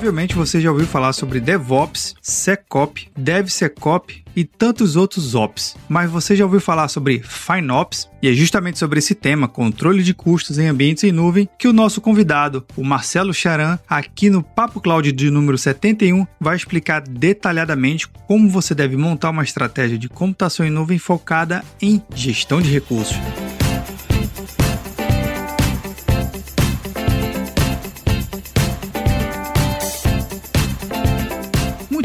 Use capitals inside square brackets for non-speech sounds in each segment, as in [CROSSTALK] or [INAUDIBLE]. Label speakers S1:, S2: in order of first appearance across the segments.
S1: Provavelmente você já ouviu falar sobre DevOps, SecOps, DevSecOps e tantos outros Ops, mas você já ouviu falar sobre FinOps? E é justamente sobre esse tema, controle de custos em ambientes em nuvem, que o nosso convidado, o Marcelo Charan, aqui no Papo Cloud de número 71, vai explicar detalhadamente como você deve montar uma estratégia de computação em nuvem focada em gestão de recursos.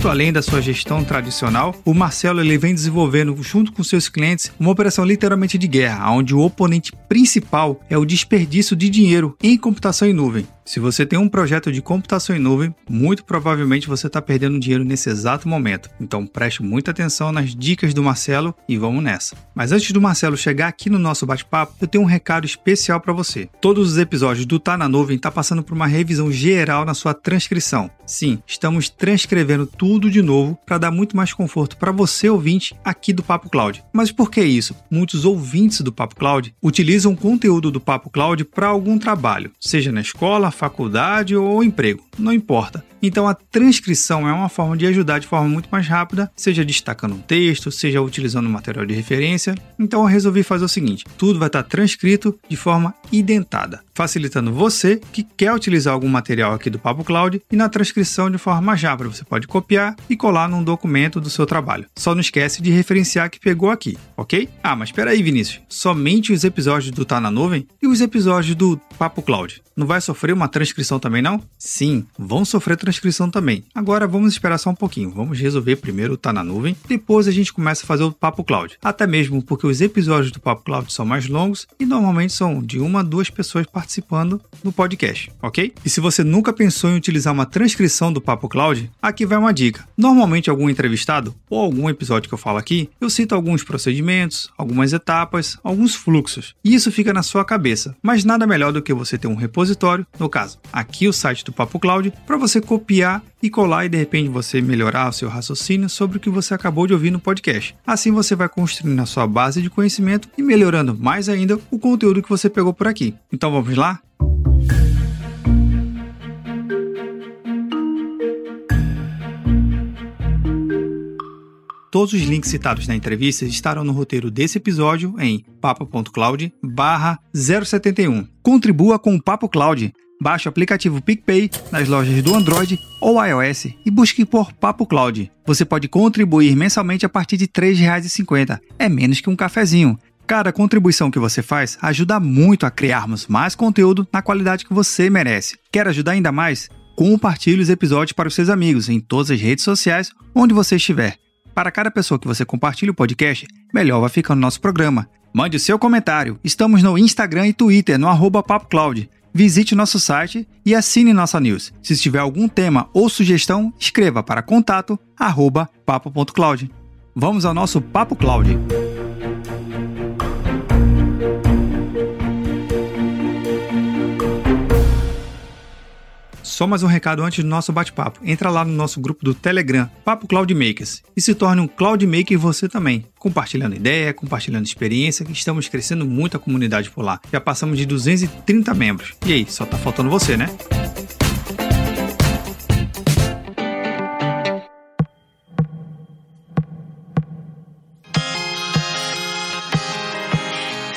S1: Muito além da sua gestão tradicional, o Marcelo ele vem desenvolvendo, junto com seus clientes, uma operação literalmente de guerra, onde o oponente principal é o desperdício de dinheiro em computação em nuvem. Se você tem um projeto de computação em nuvem, muito provavelmente você está perdendo dinheiro nesse exato momento. Então preste muita atenção nas dicas do Marcelo e vamos nessa. Mas antes do Marcelo chegar aqui no nosso bate-papo, eu tenho um recado especial para você. Todos os episódios do Tá na Nuvem tá passando por uma revisão geral na sua transcrição. Sim, estamos transcrevendo tudo de novo para dar muito mais conforto para você ouvinte aqui do Papo Cloud. Mas por que isso? Muitos ouvintes do Papo Cloud utilizam o conteúdo do Papo Cloud para algum trabalho, seja na escola, faculdade ou emprego, não importa. Então a transcrição é uma forma de ajudar de forma muito mais rápida, seja destacando um texto, seja utilizando material de referência. Então eu resolvi fazer o seguinte: tudo vai estar transcrito de forma identada, facilitando você que quer utilizar algum material aqui do Papo Cloud e na transcrição de forma mais rápida. Você pode copiar e colar num documento do seu trabalho. Só não esquece de referenciar que pegou aqui, ok? Ah, mas espera aí, Vinícius. Somente os episódios do Tá na Nuvem e os episódios do Papo Cloud. Não vai sofrer uma transcrição também não? Sim, vão sofrer transcrição inscrição também. Agora vamos esperar só um pouquinho. Vamos resolver primeiro o Tá na Nuvem, depois a gente começa a fazer o Papo Cloud. Até mesmo porque os episódios do Papo Cloud são mais longos e normalmente são de uma a duas pessoas participando no podcast, ok? E se você nunca pensou em utilizar uma transcrição do Papo Cloud, aqui vai uma dica. Normalmente algum entrevistado ou algum episódio que eu falo aqui, eu cito alguns procedimentos, algumas etapas, alguns fluxos. E isso fica na sua cabeça. Mas nada melhor do que você ter um repositório, no caso, aqui o site do Papo Cloud, para você copiar e colar e de repente você melhorar o seu raciocínio sobre o que você acabou de ouvir no podcast. Assim você vai construindo a sua base de conhecimento e melhorando mais ainda o conteúdo que você pegou por aqui. Então vamos lá? Todos os links citados na entrevista estarão no roteiro desse episódio em papo.cloud 071. Contribua com o Papo Cloud Baixe o aplicativo PicPay nas lojas do Android ou iOS e busque por Papo Cloud. Você pode contribuir mensalmente a partir de R$ 3,50. É menos que um cafezinho. Cada contribuição que você faz ajuda muito a criarmos mais conteúdo na qualidade que você merece. Quer ajudar ainda mais? Compartilhe os episódios para os seus amigos em todas as redes sociais onde você estiver. Para cada pessoa que você compartilha o podcast, melhor vai ficar o nosso programa. Mande o seu comentário. Estamos no Instagram e Twitter no arroba PapoCloud visite nosso site e assine nossa news. Se tiver algum tema ou sugestão, escreva para contato arroba papo.cloud. Vamos ao nosso Papo Cloud. Só mais um recado antes do nosso bate-papo. Entra lá no nosso grupo do Telegram, Papo Cloud Makers, e se torne um Cloud Maker você também, compartilhando ideia, compartilhando experiência, que estamos crescendo muito a comunidade por lá. Já passamos de 230 membros. E aí, só tá faltando você, né?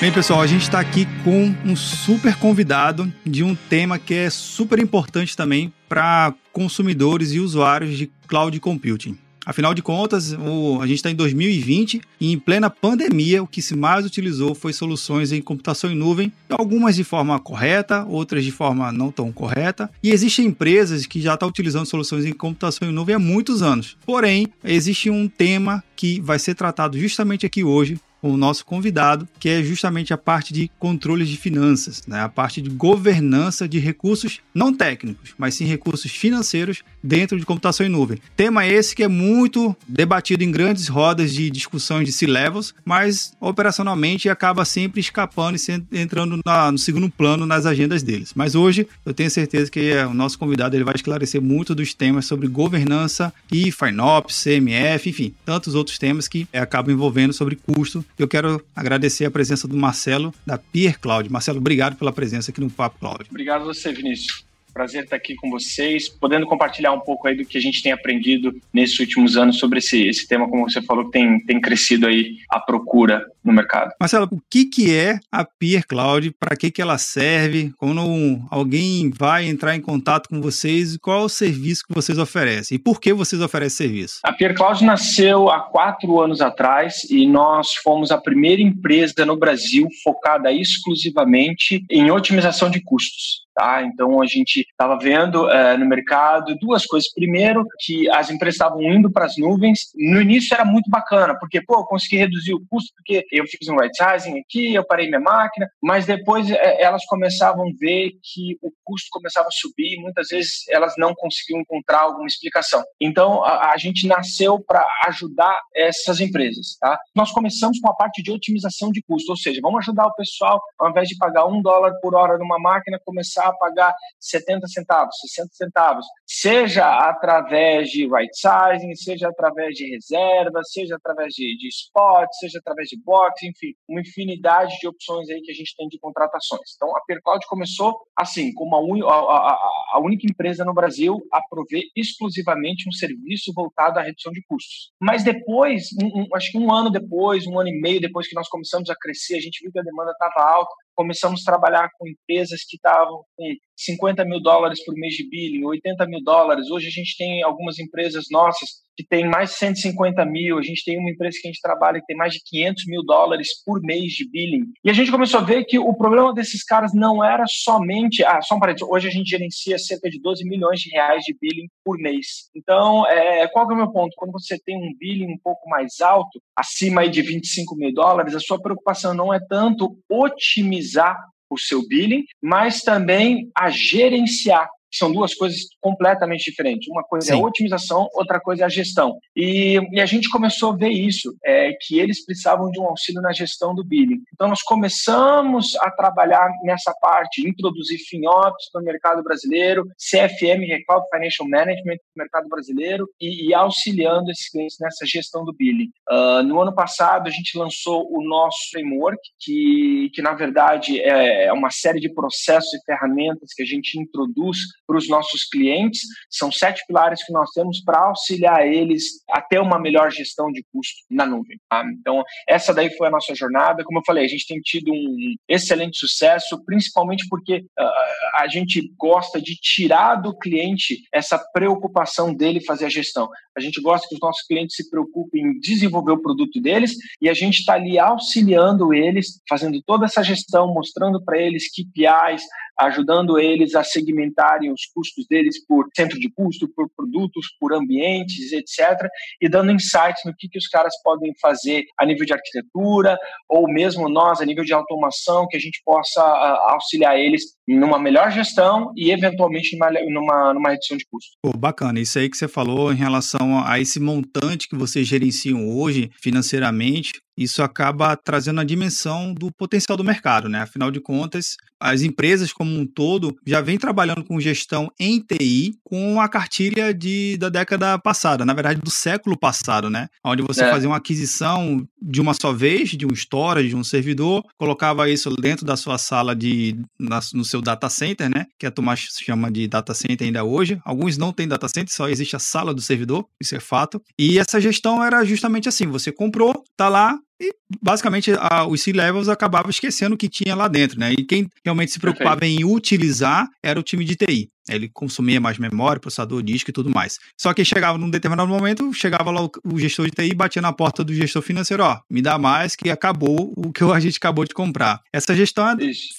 S1: Bem, pessoal, a gente está aqui com um super convidado de um tema que é super importante também para consumidores e usuários de cloud computing. Afinal de contas, o, a gente está em 2020 e em plena pandemia, o que se mais utilizou foi soluções em computação em nuvem, algumas de forma correta, outras de forma não tão correta. E existem empresas que já estão utilizando soluções em computação em nuvem há muitos anos. Porém, existe um tema que vai ser tratado justamente aqui hoje o nosso convidado, que é justamente a parte de controle de finanças, né? a parte de governança de recursos não técnicos, mas sim recursos financeiros dentro de computação em nuvem. Tema esse que é muito debatido em grandes rodas de discussões de C-levels, mas operacionalmente acaba sempre escapando e entrando na, no segundo plano nas agendas deles. Mas hoje eu tenho certeza que o nosso convidado ele vai esclarecer muito dos temas sobre governança e FinOps, CMF, enfim, tantos outros temas que acabam envolvendo sobre custo. Eu quero agradecer a presença do Marcelo da Peer Cloud. Marcelo, obrigado pela presença aqui no Papo Cloud.
S2: Obrigado a você, Vinícius. Prazer estar aqui com vocês, podendo compartilhar um pouco aí do que a gente tem aprendido nesses últimos anos sobre esse, esse tema, como você falou, que tem, tem crescido aí a procura no mercado.
S1: Marcelo, o que, que é a Peer Cloud? Para que, que ela serve? Quando alguém vai entrar em contato com vocês, qual é o serviço que vocês oferecem? E por que vocês oferecem serviço?
S2: A Peer Cloud nasceu há quatro anos atrás e nós fomos a primeira empresa no Brasil focada exclusivamente em otimização de custos. Tá? Então a gente estava vendo é, no mercado duas coisas. Primeiro, que as empresas estavam indo para as nuvens. No início era muito bacana, porque pô, eu consegui reduzir o custo, porque eu fiz um right sizing aqui, eu parei minha máquina, mas depois é, elas começavam a ver que o custo começava a subir e muitas vezes elas não conseguiam encontrar alguma explicação. Então a, a gente nasceu para ajudar essas empresas. Tá? Nós começamos com a parte de otimização de custo, ou seja, vamos ajudar o pessoal, ao invés de pagar um dólar por hora numa máquina, começar a pagar 70 centavos, 60 centavos, seja através de right sizing, seja através de reserva, seja através de, de spot, seja através de box, enfim, uma infinidade de opções aí que a gente tem de contratações. Então, a Percloud começou assim, como a, a, a única empresa no Brasil a prover exclusivamente um serviço voltado à redução de custos. Mas depois, um, um, acho que um ano depois, um ano e meio depois que nós começamos a crescer, a gente viu que a demanda estava alta, começamos a trabalhar com empresas que estavam com 50 mil dólares por mês de billing, 80 mil dólares. Hoje a gente tem algumas empresas nossas que tem mais de 150 mil. A gente tem uma empresa que a gente trabalha que tem mais de 500 mil dólares por mês de billing. E a gente começou a ver que o problema desses caras não era somente. Ah, só um parênteses. Hoje a gente gerencia cerca de 12 milhões de reais de billing por mês. Então, é, qual é o meu ponto? Quando você tem um billing um pouco mais alto, acima de 25 mil dólares, a sua preocupação não é tanto otimizar o seu billing, mas também a gerenciar são duas coisas completamente diferentes. Uma coisa é Sim. é a otimização, outra coisa é a gestão. E, e a gente começou a ver isso, é, que eles precisavam de um auxílio na gestão do billing. Então, nós começamos a trabalhar nessa parte, introduzir FinOps para o mercado brasileiro, CFM, Cloud Financial Management para o mercado brasileiro, e, e, auxiliando esses clientes nessa gestão do billing. Uh, no ano passado, a gente lançou o nosso framework, que, que na verdade é, é uma série de processos e ferramentas que a gente introduz para os nossos clientes. São sete pilares que nós temos para auxiliar eles a ter uma melhor gestão de custo na nuvem. Tá? Então, essa daí foi a nossa jornada. Como eu falei, a gente tem tido um excelente sucesso, principalmente porque uh, a gente gosta de tirar do cliente essa preocupação dele fazer a gestão. A gente gosta que os nossos clientes se preocupem em desenvolver o produto deles e a gente está ali auxiliando eles, fazendo toda essa gestão, mostrando para eles KPIs, ajudando eles a segmentarem os custos deles por centro de custo, por produtos, por ambientes, etc., e dando insights no que, que os caras podem fazer a nível de arquitetura, ou mesmo nós, a nível de automação, que a gente possa uh, auxiliar eles numa melhor gestão e, eventualmente, numa, numa, redução de custos.
S1: Pô, bacana. Isso aí que você falou em relação a esse montante que vocês gerenciam hoje financeiramente, isso acaba trazendo a dimensão do potencial do mercado, né? Afinal de contas, as empresas como um todo já vêm trabalhando com gestão em TI com a cartilha de, da década passada, na verdade do século passado, né? Onde você é. fazia uma aquisição de uma só vez, de um storage, de um servidor, colocava isso dentro da sua sala de na, no seu data center, né? Que a Tomás chama de data center ainda hoje. Alguns não têm data center, só existe a sala do servidor, isso é fato. E essa gestão era justamente assim: você comprou, tá lá, e basicamente a, os C-levels acabavam esquecendo o que tinha lá dentro, né? E quem realmente se preocupava Perfeito. em utilizar era o time de TI. Ele consumia mais memória, processador, disco e tudo mais. Só que chegava num determinado momento, chegava lá o gestor de TI e batia na porta do gestor financeiro, ó, me dá mais que acabou o que a gente acabou de comprar. Essa gestão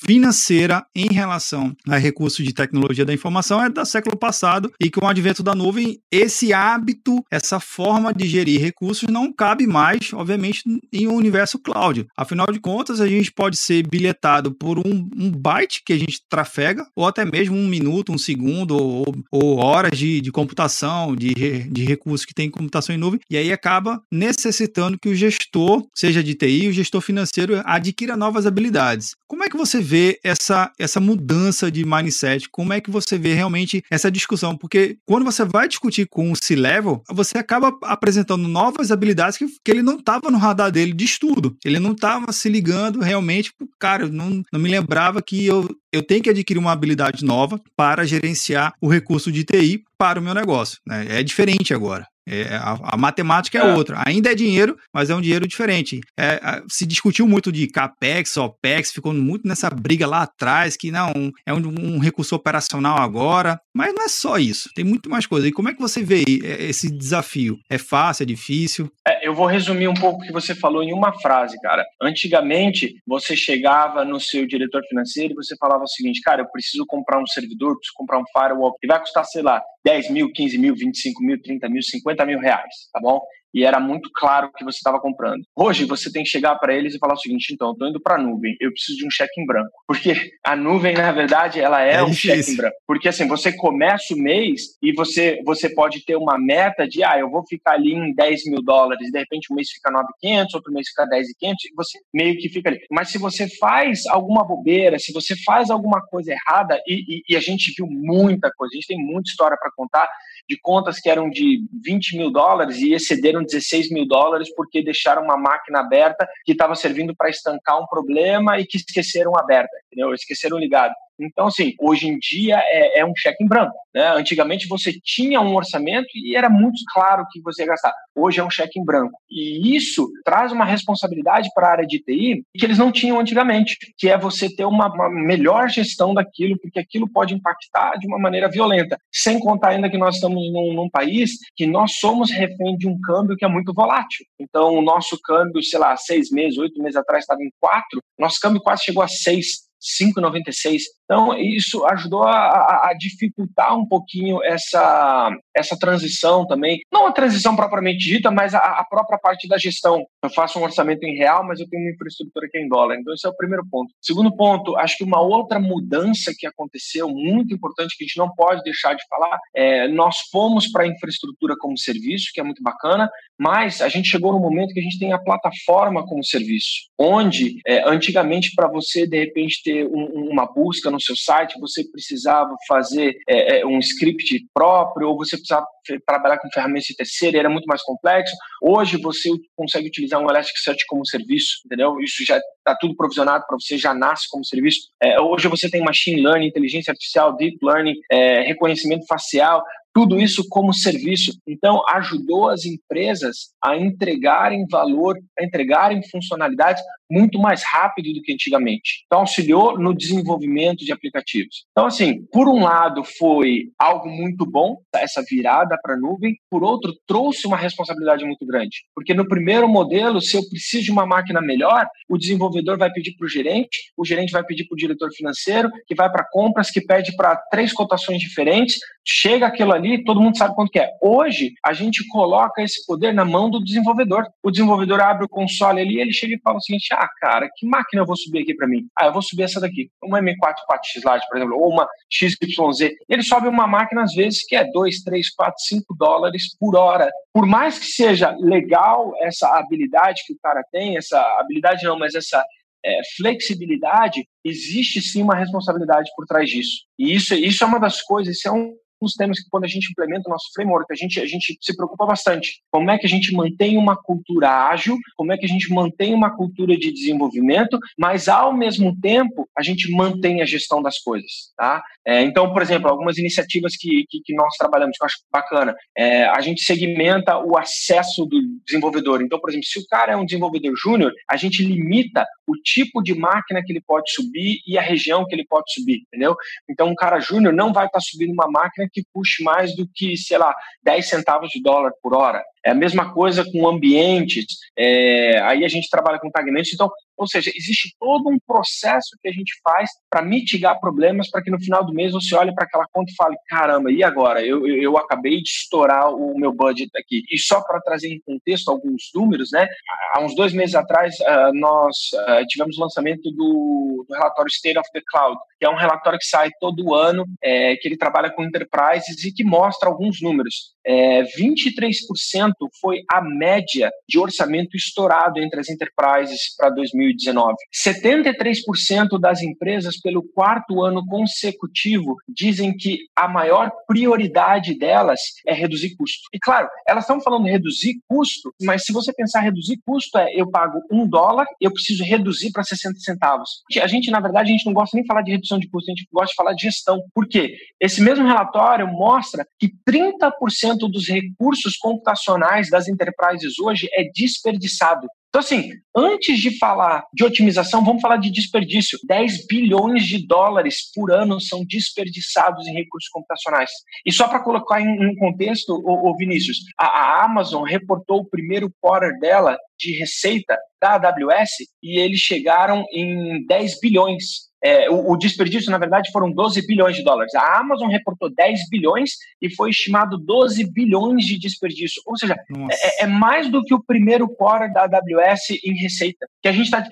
S1: financeira em relação a recursos de tecnologia da informação é do século passado e com o advento da nuvem, esse hábito, essa forma de gerir recursos não cabe mais, obviamente, em um universo cloud. Afinal de contas, a gente pode ser bilhetado por um, um byte que a gente trafega, ou até mesmo um minuto, um segundo, ou, ou horas de, de computação, de, de recursos que tem computação em nuvem, e aí acaba necessitando que o gestor, seja de TI, o gestor financeiro, adquira novas habilidades. Como é que você vê essa, essa mudança de mindset? Como é que você vê realmente essa discussão? Porque quando você vai discutir com o C-Level, você acaba apresentando novas habilidades que, que ele não estava no radar dele de estudo. Ele não estava se ligando realmente, cara, não, não me lembrava que eu, eu tenho que adquirir uma habilidade nova para gerenciar o recurso de TI para o meu negócio. Né? É diferente agora. É, a, a, matemática é, é, outra. Ainda é dinheiro, mas é um dinheiro diferente. É, se discutiu muito de CAPEX, OPEX, ficou muito nessa briga lá atrás, que não, é um, um, recurso operacional agora. Mas não é só isso, tem muito mais coisa. E como é que você vê esse desafio? É fácil, é difícil?
S2: É, eu vou resumir um pouco o que você falou em uma frase, cara. Antigamente, você chegava no seu diretor financeiro e você falava o seguinte, cara, eu preciso comprar um servidor, preciso comprar um firewall, e vai custar, sei lá, 10 mil, 15 mil, 25 mil, 30 mil, 50 mil reais, tá bom? E era muito claro o que você estava comprando. Hoje você tem que chegar para eles e falar o seguinte: então, estou indo para a nuvem, eu preciso de um cheque em branco. Porque a nuvem, na verdade, ela é, é um cheque em branco. Porque assim, você começa o mês e você, você pode ter uma meta de, ah, eu vou ficar ali em 10 mil dólares, de repente um mês fica 9,500, outro mês fica 10,500, e você meio que fica ali. Mas se você faz alguma bobeira, se você faz alguma coisa errada, e, e, e a gente viu muita coisa, a gente tem muita história para contar de contas que eram de 20 mil dólares e excederam 16 mil dólares porque deixaram uma máquina aberta que estava servindo para estancar um problema e que esqueceram aberta, entendeu? Esqueceram ligado. Então, assim, hoje em dia é, é um cheque em branco. Né? Antigamente você tinha um orçamento e era muito claro que você ia gastar. Hoje é um cheque em branco. E isso traz uma responsabilidade para a área de TI que eles não tinham antigamente, que é você ter uma, uma melhor gestão daquilo, porque aquilo pode impactar de uma maneira violenta. Sem contar ainda que nós estamos num, num país que nós somos refém de um câmbio que é muito volátil. Então, o nosso câmbio, sei lá, seis meses, oito meses atrás estava em quatro, nosso câmbio quase chegou a seis 5,96. Então, isso ajudou a, a, a, dificultar um pouquinho essa, essa transição também. Não a transição propriamente dita, mas a, a, própria parte da gestão. Eu faço um orçamento em real, mas eu tenho uma infraestrutura que é em dólar. Então, esse é o primeiro ponto. Segundo ponto, acho que uma outra mudança que aconteceu, muito importante, que a gente não pode deixar de falar, é nós fomos para a infraestrutura como serviço, que é muito bacana, mas a gente chegou no momento que a gente tem a plataforma como serviço, onde é, antigamente, para você, de repente, ter um, uma busca no seu site, você precisava fazer é, é, um script próprio, ou você precisava trabalhar com ferramentas de terceira, era muito mais complexo. Hoje você consegue utilizar um Elasticsearch como serviço, entendeu? Isso já está tudo provisionado para você, já nasce como serviço. É, hoje você tem machine learning, inteligência artificial, deep learning, é, reconhecimento facial tudo isso como serviço. Então, ajudou as empresas a entregarem valor, a entregarem funcionalidades muito mais rápido do que antigamente. Então, auxiliou no desenvolvimento de aplicativos. Então, assim, por um lado, foi algo muito bom, essa virada para a nuvem, por outro, trouxe uma responsabilidade muito grande. Porque no primeiro modelo, se eu preciso de uma máquina melhor, o desenvolvedor vai pedir para o gerente, o gerente vai pedir para o diretor financeiro, que vai para compras, que pede para três cotações diferentes, chega aquilo ali, todo mundo sabe quanto que é. Hoje, a gente coloca esse poder na mão do desenvolvedor. O desenvolvedor abre o console ali, ele chega e fala o seguinte: ah, cara, que máquina eu vou subir aqui para mim? Ah, eu vou subir essa daqui, uma M4 4X Lite, por exemplo, ou uma XYZ. Ele sobe uma máquina, às vezes, que é 2, 3, 4, 5 dólares por hora. Por mais que seja legal essa habilidade que o cara tem, essa habilidade não, mas essa é, flexibilidade, existe sim uma responsabilidade por trás disso. E isso, isso é uma das coisas, isso é um dos temas que quando a gente implementa o nosso framework, a gente, a gente se preocupa bastante. Como é que a gente mantém uma cultura ágil, como é que a gente mantém uma cultura de desenvolvimento, mas ao mesmo tempo a gente mantém a gestão das coisas, tá? É, então, por exemplo, algumas iniciativas que, que, que, nós trabalhamos, que eu acho bacana, é, a gente segmenta o acesso do desenvolvedor. Então, por exemplo, se o cara é um desenvolvedor júnior, a gente limita o tipo de máquina que ele pode subir e a região que ele pode subir, entendeu? Então, um cara júnior não vai estar subindo uma máquina que puxe mais do que, sei lá, 10 centavos de dólar por hora. É a mesma coisa com ambientes, é, aí a gente trabalha com tagmentos. Então, ou seja, existe todo um processo que a gente faz para mitigar problemas, para que no final do mês você olhe para aquela conta e fale: caramba, e agora? Eu, eu, eu acabei de estourar o meu budget aqui. E só para trazer em contexto alguns números, né? Há uns dois meses atrás, uh, nós uh, tivemos o lançamento do, do, relatório State of the Cloud, que é um relatório que sai todo ano, é, que ele trabalha com enterprises e que mostra alguns números. É, 23% foi a média de orçamento estourado entre as enterprises para 2019. 73% das empresas, pelo quarto ano consecutivo, dizem que a maior prioridade delas é reduzir custo. E claro, elas estão falando reduzir custo, mas se você pensar reduzir custo, é eu pago um dólar, eu preciso reduzir para 60 centavos. A gente, na verdade, a gente não gosta nem de falar de redução de custo, a gente gosta de falar de gestão. Por quê? Esse mesmo relatório mostra que 30% dos recursos computacionais das enterprises hoje é desperdiçado. Então, assim, antes de falar de otimização, vamos falar de desperdício. 10 bilhões de dólares por ano são desperdiçados em recursos computacionais. E só para colocar em um contexto, ô Vinícius, a, a, Amazon reportou o primeiro quarter dela de receita da AWS e eles chegaram em 10 bilhões é, o, o, desperdício, na verdade, foram 12 bilhões de dólares. A Amazon reportou 10 bilhões e foi estimado 12 bilhões de desperdício. Ou seja, é, é, mais do que o primeiro core da AWS em receita. Que a gente tá,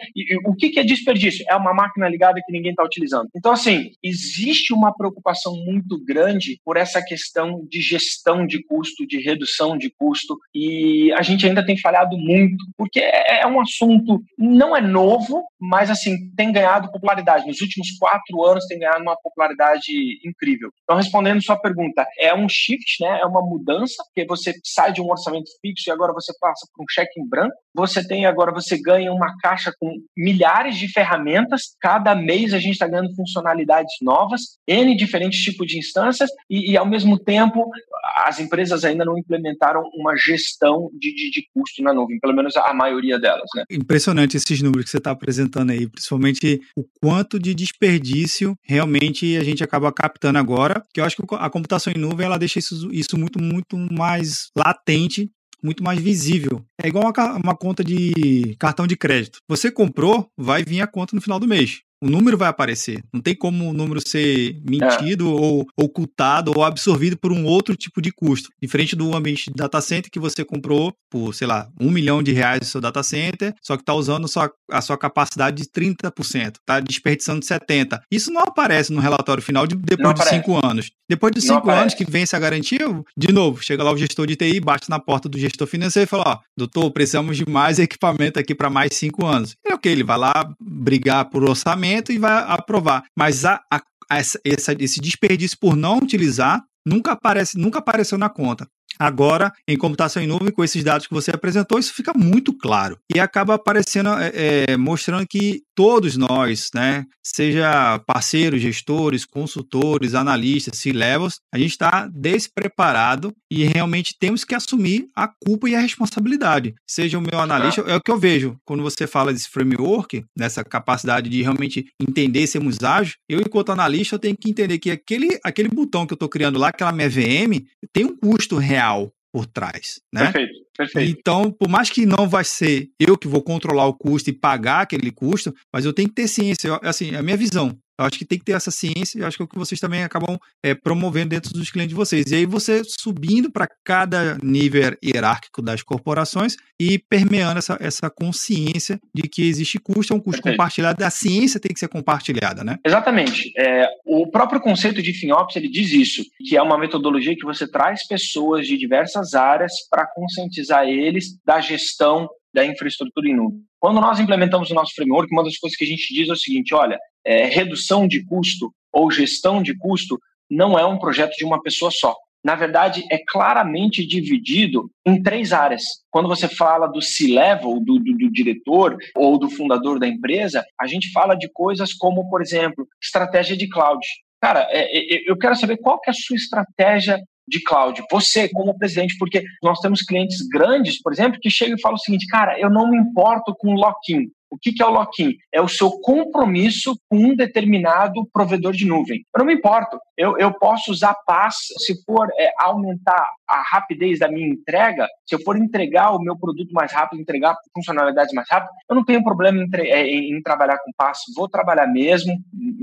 S2: o que, que é desperdício? É uma máquina ligada que ninguém está utilizando. Então, assim, existe uma preocupação muito grande por essa questão de gestão de custo, de redução de custo, e a gente ainda tem falhado muito, porque é, é um assunto, não é novo, mas, assim, tem ganhado popularidade nos últimos quatro anos tem ganhado uma popularidade incrível. Então, respondendo sua pergunta, é um shift, né? É uma mudança, porque você sai de um orçamento fixo e agora você passa por um cheque em branco. Você tem agora, você ganha uma caixa com milhares de ferramentas. Cada mês a gente está ganhando funcionalidades novas, N diferentes tipos de instâncias, e, e, ao mesmo tempo as empresas ainda não implementaram uma gestão de, de, de custo na nuvem, pelo menos a, maioria delas. Né?
S1: Impressionante esses números que você está apresentando aí, principalmente o quanto de de desperdício realmente a gente acaba captando agora, que eu acho que a computação em nuvem ela deixa isso, isso muito, muito mais latente muito mais visível. É igual uma, uma, conta de cartão de crédito. Você comprou, vai vir a conta no final do mês o número vai aparecer. Não tem como o número ser mentido é. ou ocultado ou absorvido por um outro tipo de custo. Diferente do ambiente de data center que você comprou por, sei lá, um milhão de reais no seu data center, só que está usando sua, a sua capacidade de 30%, está desperdiçando 70%. Isso não aparece no relatório final de, depois de cinco anos. Depois de cinco anos que vence a garantia, de novo, chega lá o gestor de TI, bate na porta do gestor financeiro e fala: Ó, doutor, precisamos de mais equipamento aqui para mais cinco anos. É ok, ele vai lá brigar por orçamento e vai aprovar. Mas a, a, essa, esse desperdício por não utilizar nunca aparece, nunca apareceu na conta. Agora, em computação em nuvem, com esses dados que você apresentou, isso fica muito claro. E acaba aparecendo, é, é, mostrando que todos nós, né, seja parceiros, gestores, consultores, analistas, C-levels, a gente está despreparado e realmente temos que assumir a culpa e a responsabilidade. Seja o meu analista, é o que eu vejo quando você fala desse framework, dessa capacidade de realmente entender sermos ágeis, eu, enquanto analista, eu tenho que entender que aquele, aquele botão que eu estou criando lá, aquela minha VM, tem um custo real por trás, né?
S2: Perfeito. Perfeito.
S1: Então, por mais que não vai ser eu que vou controlar o custo e pagar aquele custo, mas eu tenho que ter ciência, assim, é a minha visão. Eu acho que tem que ter essa ciência, eu acho que é o que vocês também acabam é, promovendo dentro dos clientes de vocês. E aí você subindo para cada nível hierárquico das corporações e permeando essa, essa consciência de que existe custo, é um custo Perfeito. compartilhado, a ciência tem que ser compartilhada, né?
S2: Exatamente. É, o próprio conceito de FinOps, ele diz isso, que é uma metodologia que você traz pessoas de diversas áreas para conscientizar eles da gestão da infraestrutura em nuvem. Quando nós implementamos o nosso framework, uma das coisas que a gente diz é o seguinte: olha, é, redução de custo ou gestão de custo não é um projeto de uma pessoa só. Na verdade, é claramente dividido em três áreas. Quando você fala do C-level, do, do, do, diretor ou do fundador da empresa, a gente fala de coisas como, por exemplo, estratégia de cloud. Cara, é, é, eu quero saber qual que é a sua estratégia de cloud, você como presidente, porque nós temos clientes grandes, por exemplo, que chegam e falam o seguinte, cara, eu não me importo com lock-in, o que, é o lock-in? É o seu compromisso com um determinado provedor de nuvem. Eu não me importo. Eu, eu posso usar PaaS se for é, aumentar a rapidez da minha entrega, se eu for entregar o meu produto mais rápido, entregar funcionalidades mais rápido, eu não tenho problema em, é, em, em trabalhar com PaaS. Vou trabalhar mesmo,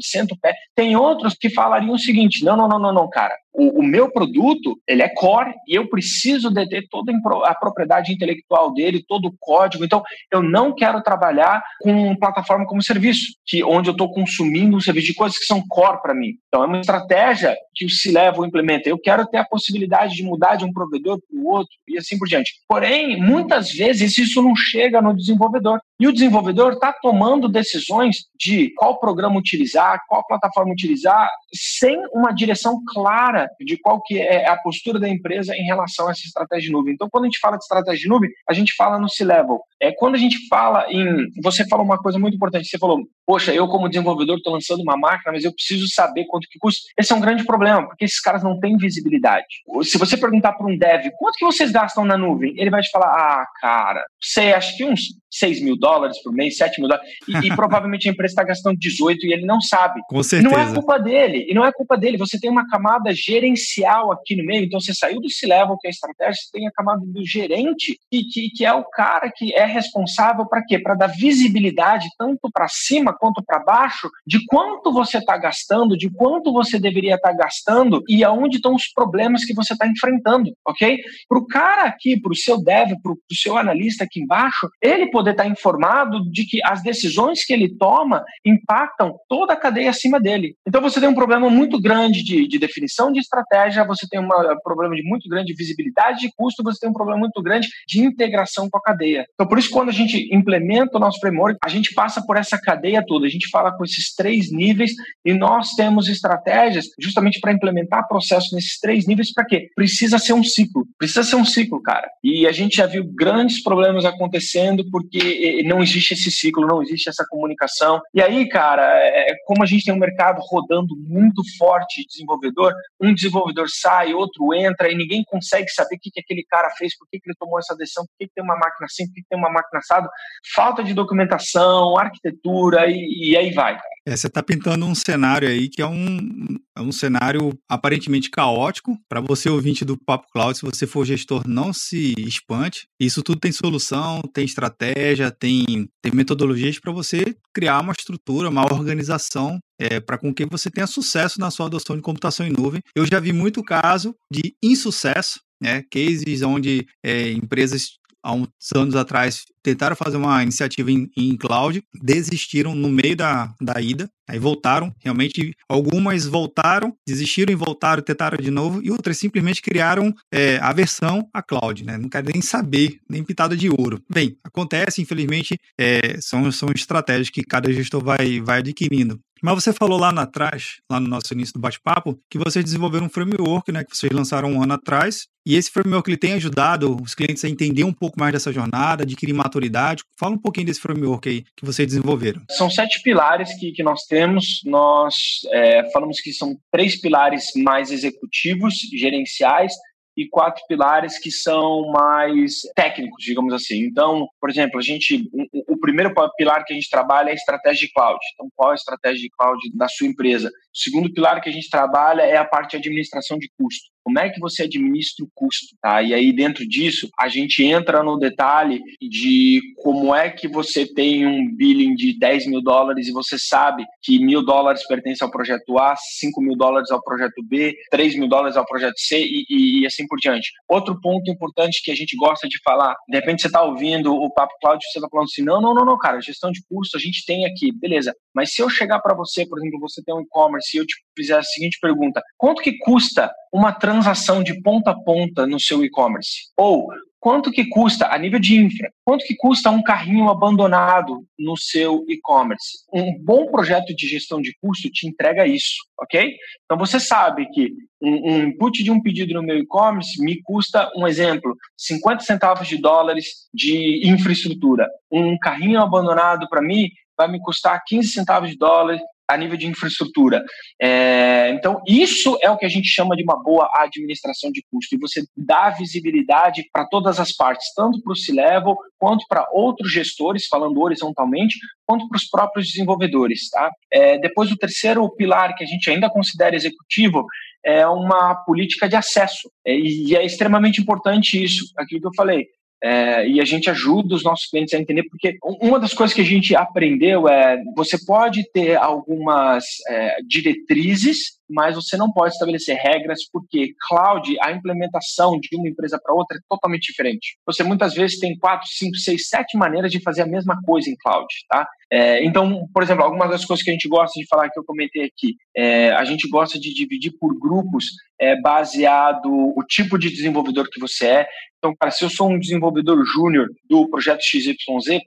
S2: sento o pé. Tem outros que falariam o seguinte: não, não, não, não, não, cara. O, o, meu produto, ele é core e eu preciso deter toda a propriedade intelectual dele, todo o código. Então, eu não quero trabalhar com plataforma como serviço, que onde eu estou consumindo um serviço de coisas que são core para mim. Então, é uma estratégia que o C-Level implementa. Eu quero ter a possibilidade de mudar de um provedor para o outro e assim por diante. Porém, muitas vezes isso não chega no desenvolvedor. E o desenvolvedor está tomando decisões de qual programa utilizar, qual plataforma utilizar, sem uma direção clara de qual que é a postura da empresa em relação a essa estratégia de nuvem. Então, quando a gente fala de estratégia de nuvem, a gente fala no C-Level. É, quando a gente fala em... Você falou uma coisa muito importante. Você falou, poxa, eu como desenvolvedor estou lançando uma máquina, mas eu preciso saber quanto que custa. Esse é um grande problema, porque esses caras não têm visibilidade. Se você perguntar para um dev, quanto que vocês gastam na nuvem? Ele vai te falar, ah, cara, sei, acho que uns 6 mil dólares por mês, 7 mil dólares, e, e [LAUGHS] provavelmente a empresa está gastando 18 e ele não sabe.
S1: Com certeza.
S2: E não é culpa dele, e não é culpa dele. Você tem uma camada gerencial aqui no meio, então você saiu do C-Level, que é a estratégia, você tem a camada do gerente, que, que, que é o cara que é responsável para quê? Para dar visibilidade tanto para cima quanto para baixo de quanto você está gastando, de quanto você deveria estar tá gastando e aonde estão os problemas que você está enfrentando, ok? Para o cara aqui, para o seu dev, para o seu analista aqui embaixo, ele poder estar tá informado de que as decisões que ele toma impactam toda a cadeia acima dele. Então você tem um problema muito grande de, de definição de estratégia, você tem um problema de muito grande de visibilidade de custo, você tem um problema muito grande de integração com a cadeia. Então por isso quando a gente implementa o nosso framework, a gente passa por essa cadeia toda, a gente fala com esses três níveis e nós temos estratégias justamente para implementar processo nesses três níveis para quê? Precisa ser um ciclo, precisa ser um ciclo, cara. E a gente já viu grandes problemas acontecendo porque não existe esse ciclo, não existe essa comunicação. E aí, cara, é, como a gente tem um mercado rodando muito forte de desenvolvedor, um desenvolvedor sai, outro entra e ninguém consegue saber o que, que aquele cara fez, por que, que ele tomou essa decisão, por que, que tem uma máquina assim, por que, que tem uma máquina assado. Falta de documentação, arquitetura e, e aí vai.
S1: É, você está pintando um cenário aí que é um, é um cenário aparentemente caótico. Para você, ouvinte do Papo Cloud, se você for gestor, não se espante. Isso tudo tem solução, tem estratégia, tem, tem metodologias para você criar uma estrutura, uma organização é, para com que você tenha sucesso na sua adoção de computação em nuvem. Eu já vi muito caso de insucesso, né, cases onde é, empresas há uns anos atrás tentaram fazer uma iniciativa em, em, cloud, desistiram no meio da, da ida, aí voltaram, realmente algumas voltaram, desistiram e voltaram, tentaram de novo, e outras simplesmente criaram é, a versão a cloud, né? Não querem nem saber, nem pitada de ouro. Bem, acontece, infelizmente, é, são, são estratégias que cada gestor vai, vai adquirindo. Mas você falou lá atrás, lá no nosso início do bate-papo, que vocês desenvolveram um framework, né, que vocês lançaram um ano atrás, e esse framework ele tem ajudado os clientes a entender um pouco mais dessa jornada, adquirir maturidade. Fala um pouquinho desse framework aí que vocês desenvolveram.
S2: São sete pilares que, que nós temos. Nós é, falamos que são três pilares mais executivos, gerenciais, e quatro pilares que são mais técnicos, digamos assim. Então, por exemplo, a gente o, o, primeiro pilar que a gente trabalha é a estratégia de cloud. Então, qual é a estratégia de cloud da sua empresa? O segundo pilar que a gente trabalha é a parte de administração de custo. Como é que você administra o custo? Tá? E aí, dentro disso, a gente entra no detalhe de como é que você tem um billing de 10 mil dólares e você sabe que mil dólares pertence ao projeto A, 5 mil dólares ao projeto B, 3 mil dólares ao projeto C e, e, e assim por diante. Outro ponto importante que a gente gosta de falar, de repente você está ouvindo o Papo Cloud e você está falando assim, não, não, não, não, cara, gestão de custo a gente tem aqui, beleza. Mas se eu chegar para você, por exemplo, você tem um e-commerce e eu te fizer a seguinte pergunta, quanto que custa uma transação de ponta a ponta no seu e-commerce? Ou quanto que custa, a nível de infra, quanto que custa um carrinho abandonado no seu e-commerce? Um bom projeto de gestão de custo te entrega isso, ok? Então você sabe que um, input de um pedido no meu e-commerce me custa, um exemplo, 50 centavos de dólares de infraestrutura. Um carrinho abandonado para mim vai me custar 15 centavos de dólar a nível de infraestrutura. É, então, isso é o que a gente chama de uma boa administração de custo. E você dá visibilidade para todas as partes, tanto para o C-Level, quanto para outros gestores, falando horizontalmente, quanto para os próprios desenvolvedores. Tá? É, depois, o terceiro pilar que a gente ainda considera executivo é uma política de acesso. É, e é extremamente importante isso, aquilo que eu falei. É, e a gente ajuda os nossos clientes a entender, porque uma das coisas que a gente aprendeu é você pode ter algumas é, diretrizes mas você não pode estabelecer regras porque cloud, a implementação de uma empresa para outra é totalmente diferente. Você muitas vezes tem quatro, cinco, seis, sete maneiras de fazer a mesma coisa em cloud, tá? É, então, por exemplo, algumas das coisas que a gente gosta de falar que eu comentei aqui, é, a gente gosta de dividir por grupos é, baseado o tipo de desenvolvedor que você é. Então, cara, se eu sou um desenvolvedor júnior do projeto XYZ,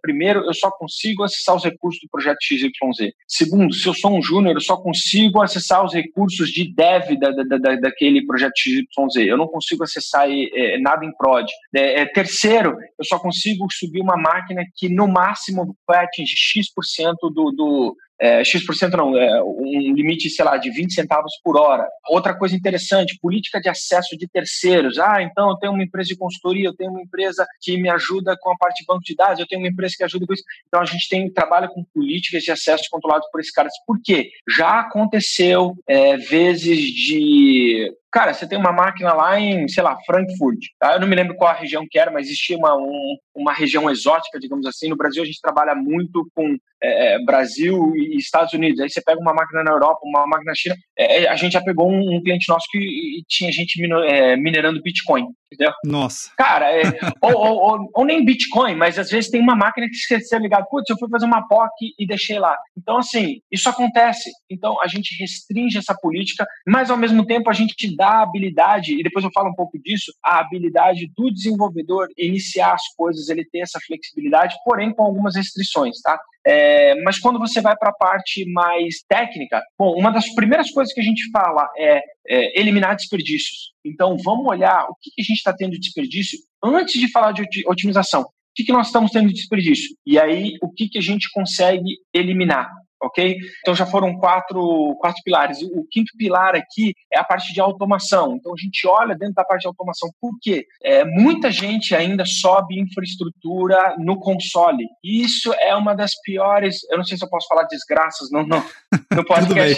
S2: primeiro, eu só consigo acessar os recursos do projeto XYZ. Segundo, se eu sou um júnior, eu só consigo acessar os recursos recursos de dev da, da, da, daquele projeto XYZ. Eu não consigo acessar é, nada em prod. É, é, terceiro, eu só consigo subir uma máquina que no máximo vai atingir X% do, do, é, X% não, é, um limite, sei lá, de 20 centavos por hora. Outra coisa interessante, política de acesso de terceiros. Ah, então eu tenho uma empresa de consultoria, eu tenho uma empresa que me ajuda com a parte de banco de dados, eu tenho uma empresa que ajuda com isso. Então a gente tem trabalha com políticas de acesso controlados por esses caras. Por quê? Já aconteceu é, vezes de Cara, você tem uma máquina lá em, sei lá, Frankfurt. Tá? Eu não me lembro qual a região que era, mas existia uma, um, uma região exótica, digamos assim. No Brasil, a gente trabalha muito com é, é Brasil e Estados Unidos. Aí você pega uma máquina na Europa, uma máquina na China. É, é a gente já pegou um, um, cliente nosso que tinha gente é, minerando Bitcoin. Entendeu?
S1: Nossa.
S2: Cara, é, ou, ou, ou, ou, nem Bitcoin, mas às vezes tem uma máquina que esqueceu ligado. Putz, eu fui fazer uma POC e deixei lá. Então, assim, isso acontece. Então, a gente restringe essa política, mas ao mesmo tempo a gente dá a habilidade, e depois eu falo um pouco disso, a habilidade do desenvolvedor iniciar as coisas, ele ter essa flexibilidade, porém com algumas restrições, tá? É, mas quando você vai para a parte mais técnica, bom, uma das primeiras coisas que a gente fala é, é eliminar desperdícios. Então, vamos olhar o que, a gente está tendo de desperdício antes de falar de otimização. O que, que nós estamos tendo de desperdício? E aí, o que, que a gente consegue eliminar? Ok? Então já foram quatro, quatro pilares. O quinto pilar aqui é a parte de automação. Então a gente olha dentro da parte de automação. Por quê? É, muita gente ainda sobe infraestrutura no console. Isso é uma das piores, eu não sei se eu posso falar desgraças, não, não, [LAUGHS] não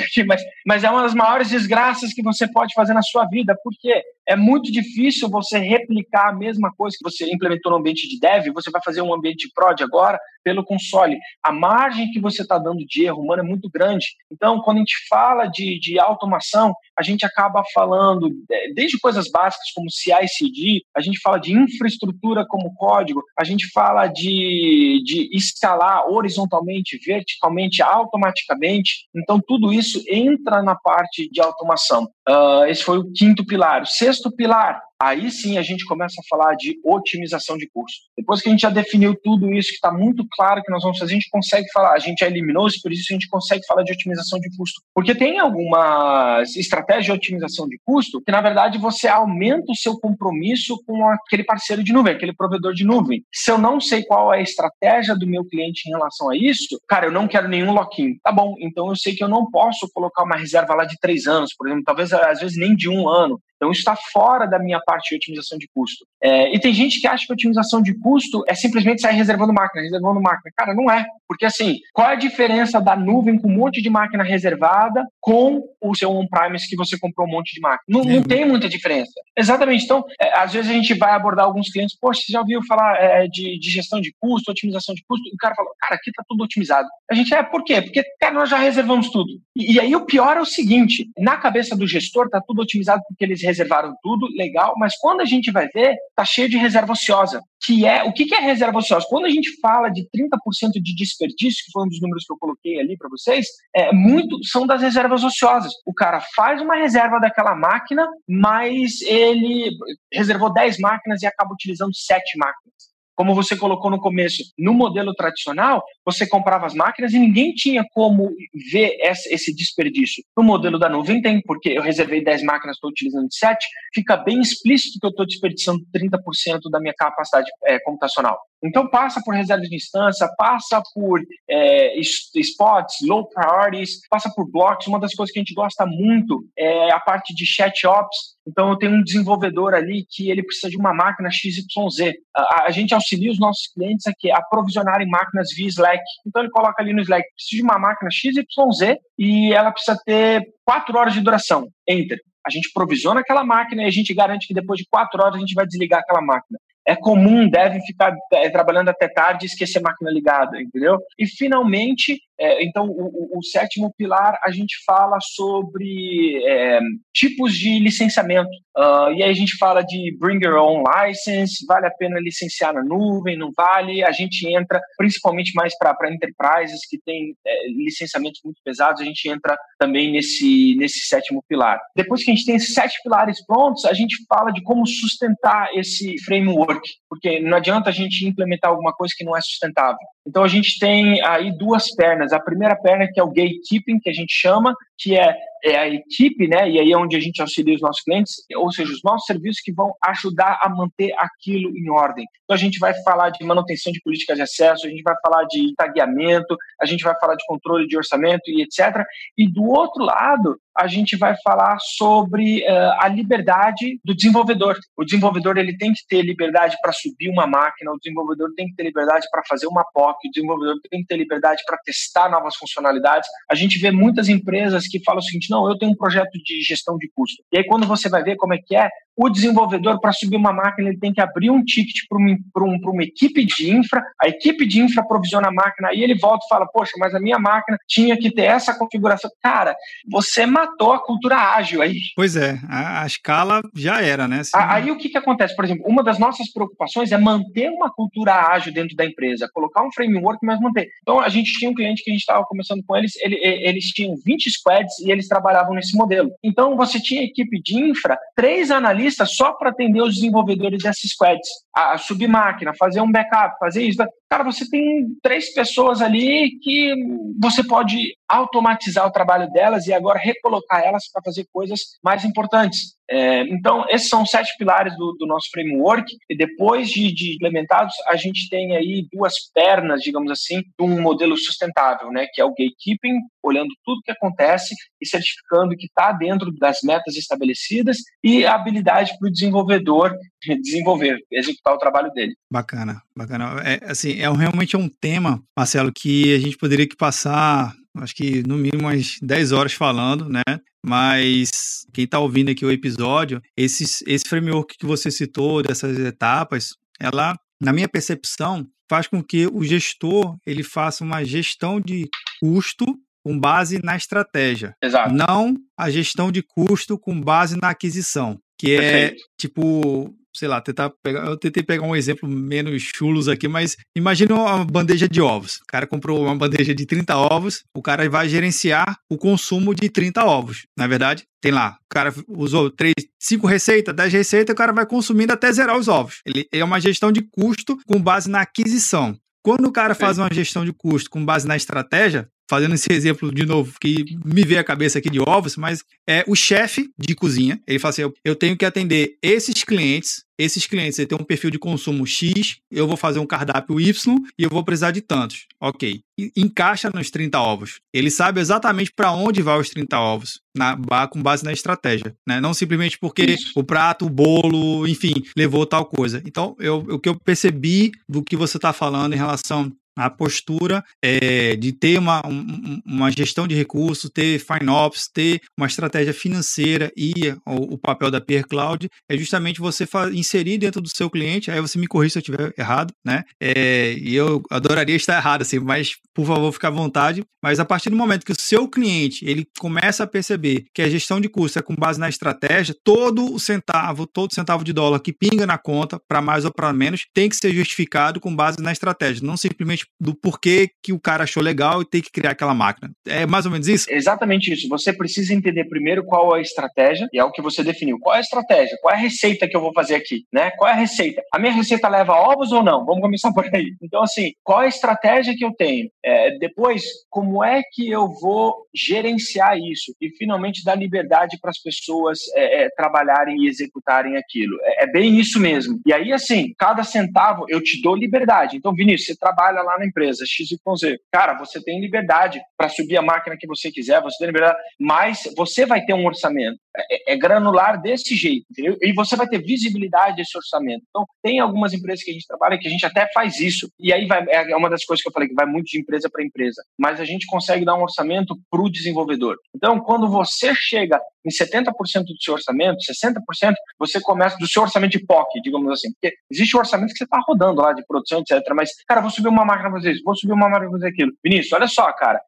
S2: aqui, mas, mas é uma das maiores desgraças que você pode fazer na sua vida. Por quê? É muito difícil você replicar a mesma coisa que você implementou no ambiente de dev, você vai fazer um ambiente de prod agora pelo console. A margem que você está dando de erro humano é muito grande. Então, quando a gente fala de, de automação, a gente acaba falando é, desde coisas básicas como CI/CD, a gente fala de infraestrutura como código, a gente fala de, de escalar horizontalmente, verticalmente, automaticamente. Então, tudo isso entra na parte de automação. Uh, esse foi o quinto pilar. O sexto pilar, aí sim a gente começa a falar de otimização de custo. Depois que a gente já definiu tudo isso, que está muito claro que nós vamos fazer, a gente consegue falar, a gente já eliminou isso, por isso a gente consegue falar de otimização de custo. Porque tem algumas estratégias de otimização de custo que, na verdade, você aumenta o seu compromisso com aquele parceiro de nuvem, aquele provedor de nuvem. Se eu não sei qual é a estratégia do meu cliente em relação a isso, cara, eu não quero nenhum lock-in. Tá bom, então eu sei que eu não posso colocar uma reserva lá de três anos, por exemplo, talvez às vezes nem de um ano. Então, isso está fora da minha parte de otimização de custo. É, e tem gente que acha que otimização de custo é simplesmente sair reservando máquina, reservando máquina. Cara, não é. Porque, assim, qual é a diferença da nuvem com um monte de máquina reservada com o seu on-premise que você comprou um monte de máquina? Não, não tem muita diferença. Exatamente. Então, é, às vezes a gente vai abordar alguns clientes, poxa, você já ouviu falar é, de, de, gestão de custo, otimização de custo? E o cara falou, cara, aqui está tudo otimizado. A gente, é, por quê? Porque, cara, nós já reservamos tudo. E, e aí o pior é o seguinte, na cabeça do gestor está tudo otimizado porque eles reservaram tudo, legal, mas quando a gente vai ver, tá cheio de reserva ociosa. Que é, o que, que é reserva ociosa? Quando a gente fala de 30% de desperdício, que foi um dos números que eu coloquei ali para vocês, é, muito são das reservas ociosas. O cara faz uma reserva daquela máquina, mas ele reservou 10 máquinas e acaba utilizando 7 máquinas. Como você colocou no começo, no modelo tradicional, você comprava as máquinas e ninguém tinha como ver esse desperdício. No modelo da nuvem tem, porque eu reservei 10 máquinas, estou utilizando 7, fica bem explícito que eu estou desperdiçando 30% da minha capacidade é, computacional. Então passa por reserva de instância, passa por é, spots, low priorities, passa por blocks. Uma das coisas que a gente gosta muito é a parte de chat ops. Então eu tenho um desenvolvedor ali que ele precisa de uma máquina XYZ. A, a gente auxilia os nossos clientes aqui a provisionarem máquinas via Slack. Então ele coloca ali no Slack, precisa de uma máquina XYZ e ela precisa ter quatro horas de duração. Enter. A gente provisiona aquela máquina e a gente garante que depois de quatro horas a gente vai desligar aquela máquina é comum, devem ficar é, trabalhando até tarde e esquecer a máquina ligada, entendeu? E finalmente, é, então, o, o, sétimo pilar, a gente fala sobre é, tipos de licenciamento. Uh, e aí a gente fala de bring your own license, vale a pena licenciar na nuvem, não vale. A gente entra, principalmente mais para enterprises que têm é, licenciamentos muito pesados, a gente entra também nesse, nesse sétimo pilar. Depois que a gente tem esses sete pilares prontos, a gente fala de como sustentar esse framework, porque não adianta a gente implementar alguma coisa que não é sustentável. Então a gente tem aí duas pernas. A primeira perna que é o gatekeeping, que a gente chama, que é, é, a equipe, né? E aí é onde a gente auxilia os nossos clientes, ou seja, os nossos serviços que vão ajudar a manter aquilo em ordem. Então a gente vai falar de manutenção de políticas de acesso, a gente vai falar de tagueamento, a gente vai falar de controle de orçamento e etc. E do outro lado, a gente vai falar sobre uh, a liberdade do desenvolvedor. O desenvolvedor ele tem que ter liberdade para subir uma máquina, o desenvolvedor tem que ter liberdade para fazer uma POC, o desenvolvedor tem que ter liberdade para testar novas funcionalidades. A gente vê muitas empresas que falam o seguinte: não, eu tenho um projeto de gestão de custo. E aí, quando você vai ver como é que é, o desenvolvedor, para subir uma máquina, ele tem que abrir um ticket para uma, um, uma equipe de infra, a equipe de infra provisiona a máquina, aí ele volta e fala, poxa, mas a minha máquina tinha que ter essa configuração. Cara, você matou a cultura ágil aí.
S1: Pois é, a, a escala já era, né?
S2: Aí o que, que acontece? Por exemplo, uma das nossas preocupações é manter uma cultura ágil dentro da empresa, colocar um framework, mas manter. Então, a gente tinha um cliente que a gente estava começando com eles, ele, eles tinham 20 squads e eles trabalhavam nesse modelo. Então, você tinha equipe de infra, três analistas só para atender os desenvolvedores dessas squads, a, a subir máquina, fazer um backup, fazer isso. Cara, você tem três pessoas ali que você pode automatizar o trabalho delas e agora recolocar elas para fazer coisas mais importantes. É, então, esses são sete pilares do, do nosso framework, e depois de, de, implementados, a gente tem aí duas pernas, digamos assim, de um modelo sustentável, né, que é o gatekeeping, olhando tudo que acontece e certificando que está dentro das metas estabelecidas, e a habilidade para o desenvolvedor desenvolver, executar o trabalho dele.
S1: Bacana, bacana. É, assim, é realmente é um tema, Marcelo, que a gente poderia que passar acho que no mínimo umas 10 horas falando, né? Mas quem está ouvindo aqui o episódio, esse, esse framework que você citou, dessas etapas, ela, na minha percepção, faz com que o gestor ele faça uma gestão de custo com base na estratégia.
S2: Exato.
S1: Não a gestão de custo com base na aquisição. Que é Perfeito. tipo, sei lá, tentar pegar. Eu tentei pegar um exemplo menos chulos aqui, mas imagina uma bandeja de ovos. O cara comprou uma bandeja de 30 ovos, o cara vai gerenciar o consumo de 30 ovos. Na é verdade, tem lá, o cara usou 3, 5 receitas, 10 receitas, o cara vai consumindo até zerar os ovos. Ele é uma gestão de custo com base na aquisição. Quando o cara faz uma gestão de custo com base na estratégia, fazendo esse exemplo de novo, que me veio a cabeça aqui de ovos, mas é o chefe de cozinha, ele fala assim, eu, eu tenho que atender esses clientes, esses clientes, tem um perfil de consumo X, eu vou fazer um cardápio Y e eu vou precisar de tantos. Ok. E encaixa nos 30 ovos. Ele sabe exatamente para onde vai os 30 ovos, na, com base na estratégia. Né? Não simplesmente porque Isso. o prato, o bolo, enfim, levou tal coisa. Então, eu, o que eu percebi do que você está falando em relação a postura é, de ter uma, um, uma gestão de recursos, ter FinOps, ter uma estratégia financeira e o, o papel da Peer Cloud é justamente você inserir dentro do seu cliente, aí você me corrija se eu estiver errado, né? É, e eu adoraria estar errado, assim, mas por favor, fique à vontade. Mas a partir do momento que o seu cliente ele começa a perceber que a gestão de custo é com base na estratégia, todo o centavo, todo centavo de dólar que pinga na conta, para mais ou para menos, tem que ser justificado com base na estratégia, não simplesmente do porquê que o cara achou legal e tem que criar aquela máquina. É mais ou menos isso?
S2: Exatamente isso. Você precisa entender primeiro qual é a estratégia, e é o que você definiu. Qual é a estratégia? Qual é a receita que eu vou fazer aqui? Né? Qual é a receita? A minha receita leva ovos ou não? Vamos começar por aí. Então, assim, qual é a estratégia que eu tenho? É, depois, como é que eu vou gerenciar isso e finalmente dar liberdade para as pessoas é, é, trabalharem e executarem aquilo? É, é bem isso mesmo. E aí, assim, cada centavo eu te dou liberdade. Então, Vinícius, você trabalha lá na empresa XYZ. Cara, você tem liberdade para subir a máquina que você quiser, você tem liberdade, mas você vai ter um orçamento. É, é, granular desse jeito, entendeu? E você vai ter visibilidade desse orçamento. Então, tem algumas empresas que a gente trabalha que a gente até faz isso. E aí vai, é uma das coisas que eu falei, que vai muito de empresa para empresa. Mas a gente consegue dar um orçamento para o desenvolvedor. Então, quando você chega em 70% do seu orçamento, 60%, você começa do seu orçamento de POC, digamos assim. Porque existe o orçamento que você está rodando lá de produção, etc. Mas, cara, vou subir uma máquina para fazer isso, vou subir uma máquina para fazer aquilo. Vinícius, olha só, cara,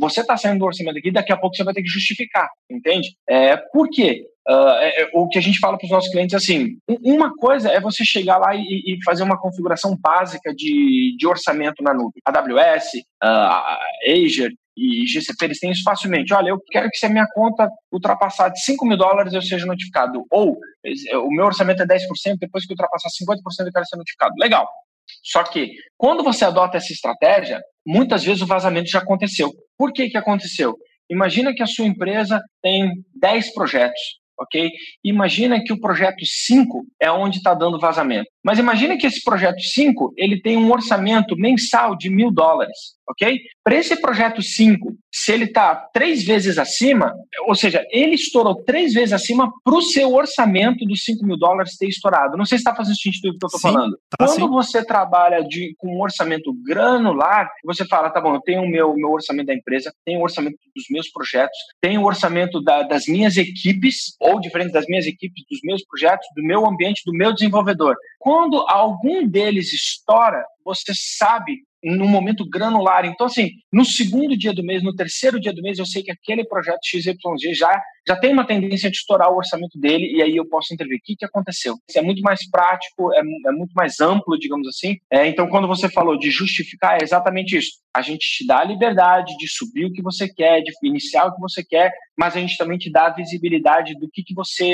S2: você está saindo do orçamento aqui, daqui a pouco você vai ter que justificar, entende? É, por quê? Uh, o que a gente fala para os nossos clientes é assim: uma coisa é você chegar lá e, e fazer uma configuração básica de, de orçamento na nuvem. AWS, uh, Azure e GCP, eles têm isso facilmente. Olha, eu quero que se a minha conta ultrapassar de 5 mil dólares, eu seja notificado. Ou o meu orçamento é 10%, depois que ultrapassar 50%, eu quero ser notificado. Legal. Só que, quando você adota essa estratégia, muitas vezes o vazamento já aconteceu. Por que, que aconteceu? Imagina que a sua empresa tem 10 projetos ok? Imagina que o projeto 5 é onde está dando vazamento. Mas imagina que esse projeto 5 ele tem um orçamento mensal de mil dólares ok? Para esse projeto 5, se ele está três vezes acima, ou seja, ele estourou três vezes acima para o seu orçamento dos 5 mil dólares ter estourado. Não sei se está fazendo sentido o que eu estou falando. Tá Quando sim. você trabalha de, com um orçamento granular, você fala, tá bom, eu tenho o meu, meu orçamento da empresa, tenho o orçamento dos meus projetos, tenho o orçamento da, das minhas equipes, ou diferente das minhas equipes, dos meus projetos, do meu ambiente, do meu desenvolvedor. Quando algum deles estoura, você sabe num momento granular. Então, assim, no segundo dia do mês, no terceiro dia do mês, eu sei que aquele projeto XYZ já, já tem uma tendência de estourar o orçamento dele e aí eu posso intervir. O que, que aconteceu? Isso é muito mais prático, é, é muito mais amplo, digamos assim. É, então, quando você falou de justificar, é exatamente isso. A gente te dá a liberdade de subir o que você quer, de iniciar o que você quer, mas a gente também te dá a visibilidade do que, que você,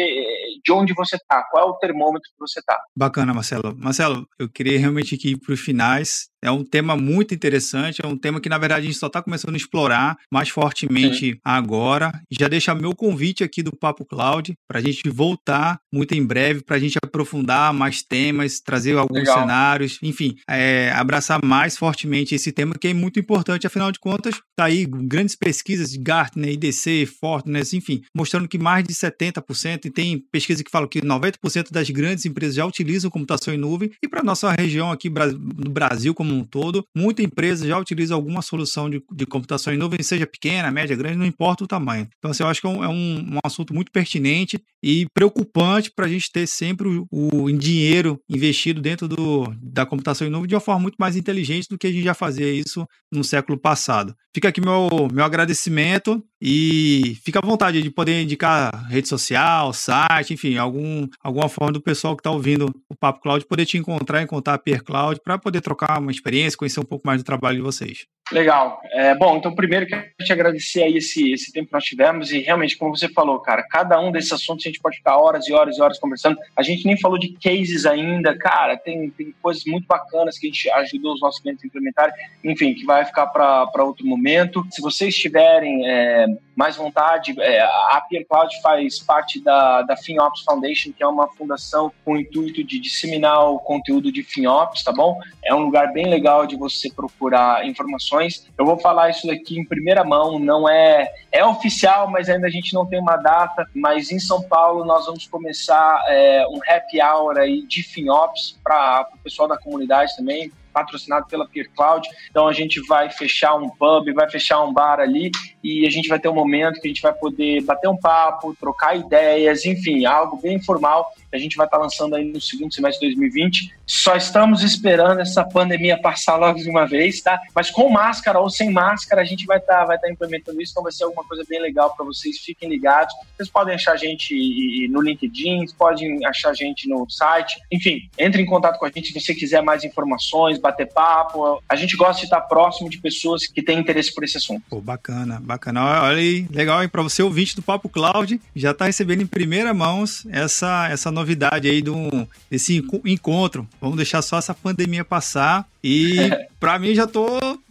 S2: de onde você está, qual é o termômetro que você está.
S1: Bacana, Marcelo. Marcelo, eu queria realmente aqui para os finais é um tema muito interessante, é um tema que, na verdade, a gente só está começando a explorar mais fortemente Sim. agora. Já deixa meu convite aqui do Papo Cloud para a gente voltar muito em breve, para a gente aprofundar mais temas, trazer alguns Legal. cenários, enfim, é, abraçar mais fortemente esse tema que é muito importante, afinal de contas, tá aí grandes pesquisas de Gartner, IDC, Fortnite, enfim, mostrando que mais de 70%, e tem pesquisa que fala que 90% das grandes empresas já utilizam computação em nuvem, e para nossa região aqui no Brasil como um todo, muita empresa já utiliza alguma solução de, de computação em nuvem, seja pequena, média, grande, não importa o tamanho. Então, assim, eu acho que é um, é um, um assunto muito pertinente e preocupante para a gente ter sempre o, o, dinheiro investido dentro do, da computação em nuvem de uma forma muito mais inteligente do que a gente já fazia isso no século passado. Fica aqui meu, meu agradecimento e fica à vontade de poder indicar rede social, site, enfim, algum, alguma forma do pessoal que está ouvindo o Papo Cloud poder te encontrar, encontrar a Peer Cloud para poder trocar uma experiência, conhecer um pouco mais do trabalho de vocês.
S2: Legal. É, bom, então primeiro quero te agradecer aí esse, esse tempo que nós tivemos e realmente, como você falou, cara, cada um desses assuntos a gente pode ficar horas e horas e horas conversando. A gente nem falou de cases ainda, cara, tem, tem coisas muito bacanas que a gente ajudou os nossos clientes a implementarem, enfim, que vai ficar para outro momento. Se vocês tiverem é, mais vontade, é, a Peer Cloud faz parte da, da FinOps Foundation, que é uma fundação com o intuito de disseminar o conteúdo de FinOps, tá bom? É um lugar bem legal de você procurar informações. Eu vou falar isso daqui em primeira mão, não é é oficial, mas ainda a gente não tem uma data. Mas em São Paulo nós vamos começar é, um happy hour aí de FinOps para o pessoal da comunidade também patrocinado pela Peer Cloud. Então a gente vai fechar um pub, vai fechar um bar ali e a gente vai ter um momento que a gente vai poder bater um papo, trocar ideias, enfim, algo bem informal a gente vai estar lançando aí no segundo semestre de 2020. Só estamos esperando essa pandemia passar logo de uma vez, tá? Mas com máscara ou sem máscara, a gente vai estar vai estar implementando isso, então vai ser alguma coisa bem legal para vocês. Fiquem ligados. Vocês podem achar a gente no LinkedIn, podem achar a gente no site. Enfim, entre em contato com a gente se você quiser mais informações, bater papo. A gente gosta de estar próximo de pessoas que têm interesse por esse assunto.
S1: Pô, bacana, bacana. Olha aí, legal, hein? Para você, ouvinte do Papo Cloud, já está recebendo em primeira mãos essa, essa novidade novidade aí do, desse encontro. Vamos deixar só essa pandemia passar e para mim já tô,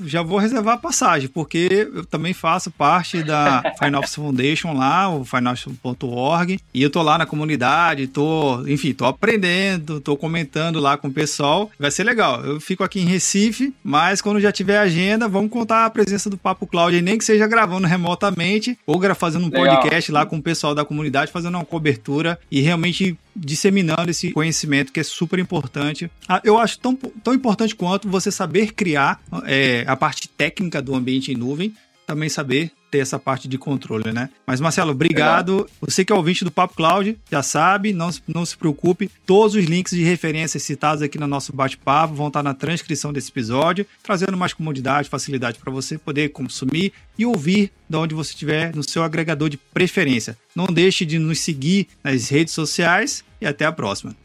S1: já vou reservar a passagem, porque eu também faço parte da Finance Foundation lá, o finance.org, e eu tô lá na comunidade, tô, enfim, tô aprendendo, tô comentando lá com o pessoal. Vai ser legal. Eu fico aqui em Recife, mas quando já tiver agenda, vamos contar a presença do Papo Cloud, nem que seja gravando remotamente ou fazendo um legal. podcast lá com o pessoal da comunidade, fazendo uma cobertura e realmente disseminando esse conhecimento que é super importante. Ah, eu acho tão, tão importante quanto você saber criar é, a parte técnica do ambiente em nuvem, também saber ter essa parte de controle, né? Mas, Marcelo, obrigado. Você que é ouvinte do Papo Cloud, já sabe, não, não se preocupe. Todos os links de referências citados aqui no nosso bate-papo vão estar na transcrição desse episódio, trazendo mais comodidade, facilidade para você poder consumir e ouvir de onde você estiver no seu agregador de preferência. Não deixe de nos seguir nas redes sociais e até a próxima.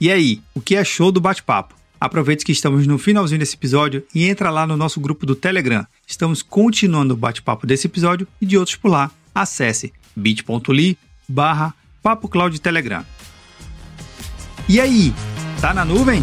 S1: E aí, o que achou do bate-papo? Aproveite que estamos no finalzinho desse episódio e entra lá no nosso grupo do Telegram. Estamos continuando o bate-papo desse episódio e de outros por lá. Acesse bit.ly barra Papo Cloud Telegram. E aí, tá na nuvem?